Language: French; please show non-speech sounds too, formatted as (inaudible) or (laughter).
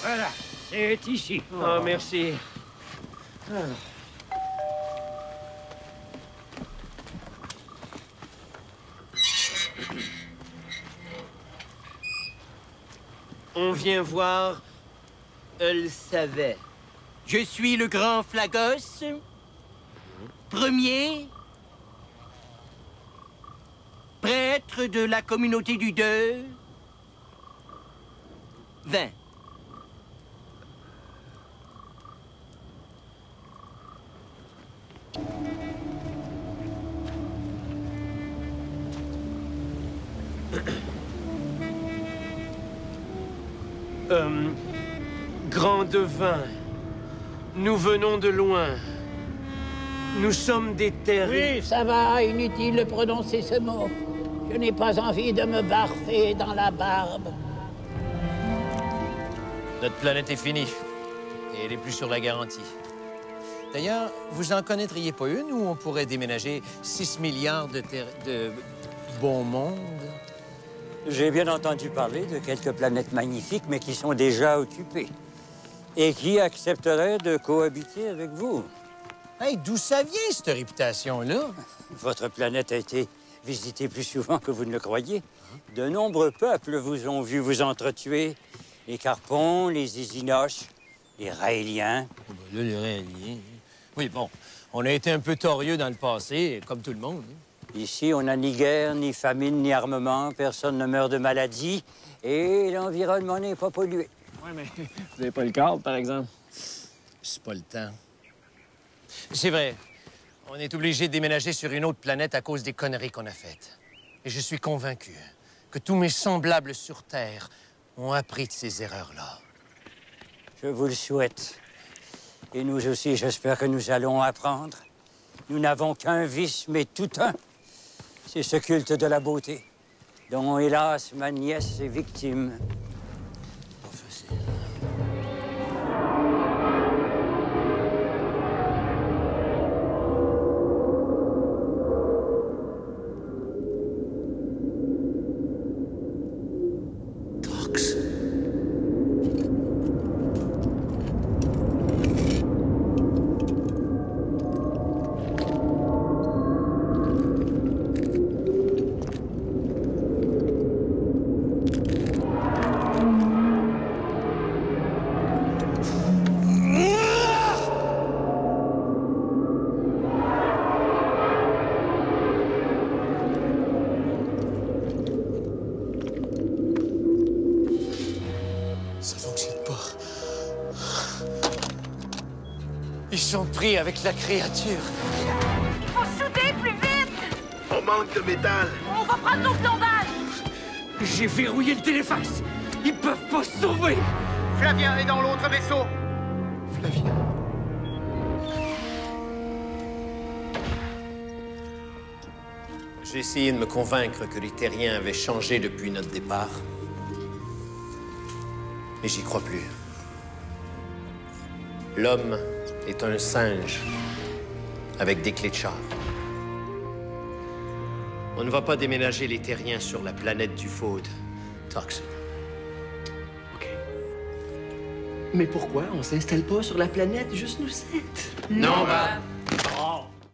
Voilà, c'est ici. Oh, merci. On vient voir... Elle savait. Je suis le grand Flagos. Premier. Prêtre de la communauté du deux. Vingt. Euh, grand devin, nous venons de loin. Nous sommes des terres... Oui, ça va, inutile de prononcer ce mot. Je n'ai pas envie de me barfer dans la barbe. Notre planète est finie. Et elle est plus sur la garantie. D'ailleurs, vous en connaîtriez pas une où on pourrait déménager 6 milliards de, de bon monde? J'ai bien entendu parler de quelques planètes magnifiques, mais qui sont déjà occupées. Et qui accepteraient de cohabiter avec vous? Hey, d'où ça vient, cette réputation-là? Votre planète a été visitée plus souvent que vous ne le croyez. De nombreux peuples vous ont vu vous entretuer. Les Carpons, les Isinoches, les Raéliens. Oh, ben là, les Raéliens. Oui, bon, on a été un peu torieux dans le passé, comme tout le monde. hein. Ici, on n'a ni guerre, ni famine, ni armement. Personne ne meurt de maladie. Et l'environnement n'est pas pollué. Ouais, mais (laughs) vous avez pas le cadre, par exemple? C'est pas le temps. C'est vrai. On est obligé de déménager sur une autre planète à cause des conneries qu'on a faites. Et je suis convaincu que tous mes semblables sur Terre ont appris de ces erreurs-là. Je vous le souhaite. Et nous aussi, j'espère que nous allons apprendre. Nous n'avons qu'un vice, mais tout un. C'est ce culte de la beauté, dont, hélas, ma nièce est victime. Ils sont pris avec la créature. Faut souder plus vite! On manque de métal. On va prendre nos plombages! J'ai verrouillé le téléfax. Ils peuvent pas se sauver. Flavien est dans l'autre vaisseau. Flavien. J'ai essayé de me convaincre que les terriens avaient changé depuis notre départ. Mais j'y crois plus. L'homme est un singe avec des clés de char. On ne va pas déménager les terriens sur la planète du Faud. Tox. OK. Mais pourquoi on s'installe pas sur la planète juste nous sept? Non, bah...